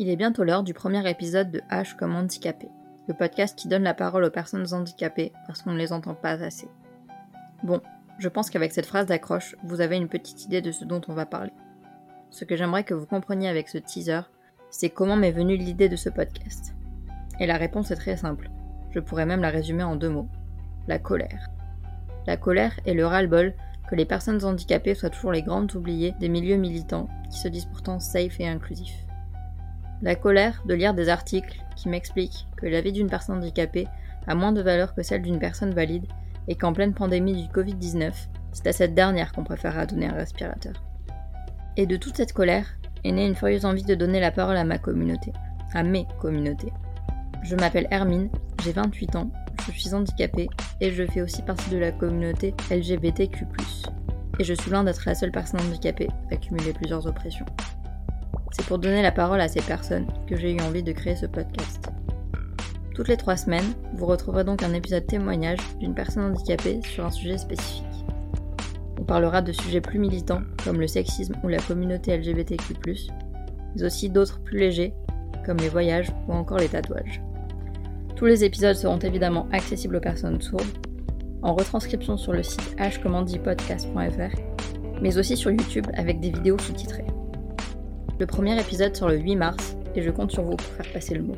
Il est bientôt l'heure du premier épisode de H comme handicapé, le podcast qui donne la parole aux personnes handicapées parce qu'on ne les entend pas assez. Bon, je pense qu'avec cette phrase d'accroche, vous avez une petite idée de ce dont on va parler. Ce que j'aimerais que vous compreniez avec ce teaser, c'est comment m'est venue l'idée de ce podcast. Et la réponse est très simple. Je pourrais même la résumer en deux mots. La colère. La colère est le ras-le-bol que les personnes handicapées soient toujours les grandes oubliées des milieux militants qui se disent pourtant safe et inclusifs. La colère de lire des articles qui m'expliquent que la vie d'une personne handicapée a moins de valeur que celle d'une personne valide et qu'en pleine pandémie du Covid-19, c'est à cette dernière qu'on préférera donner un respirateur. Et de toute cette colère est née une furieuse envie de donner la parole à ma communauté, à mes communautés. Je m'appelle Hermine, j'ai 28 ans, je suis handicapée et je fais aussi partie de la communauté LGBTQ. Et je suis loin d'être la seule personne handicapée à cumuler plusieurs oppressions. C'est pour donner la parole à ces personnes que j'ai eu envie de créer ce podcast. Toutes les trois semaines, vous retrouverez donc un épisode témoignage d'une personne handicapée sur un sujet spécifique. On parlera de sujets plus militants comme le sexisme ou la communauté LGBTQ, mais aussi d'autres plus légers comme les voyages ou encore les tatouages. Tous les épisodes seront évidemment accessibles aux personnes sourdes, en retranscription sur le site hcommandipodcast.fr, mais aussi sur YouTube avec des vidéos sous-titrées. Le premier épisode sort le 8 mars et je compte sur vous pour faire passer le mot.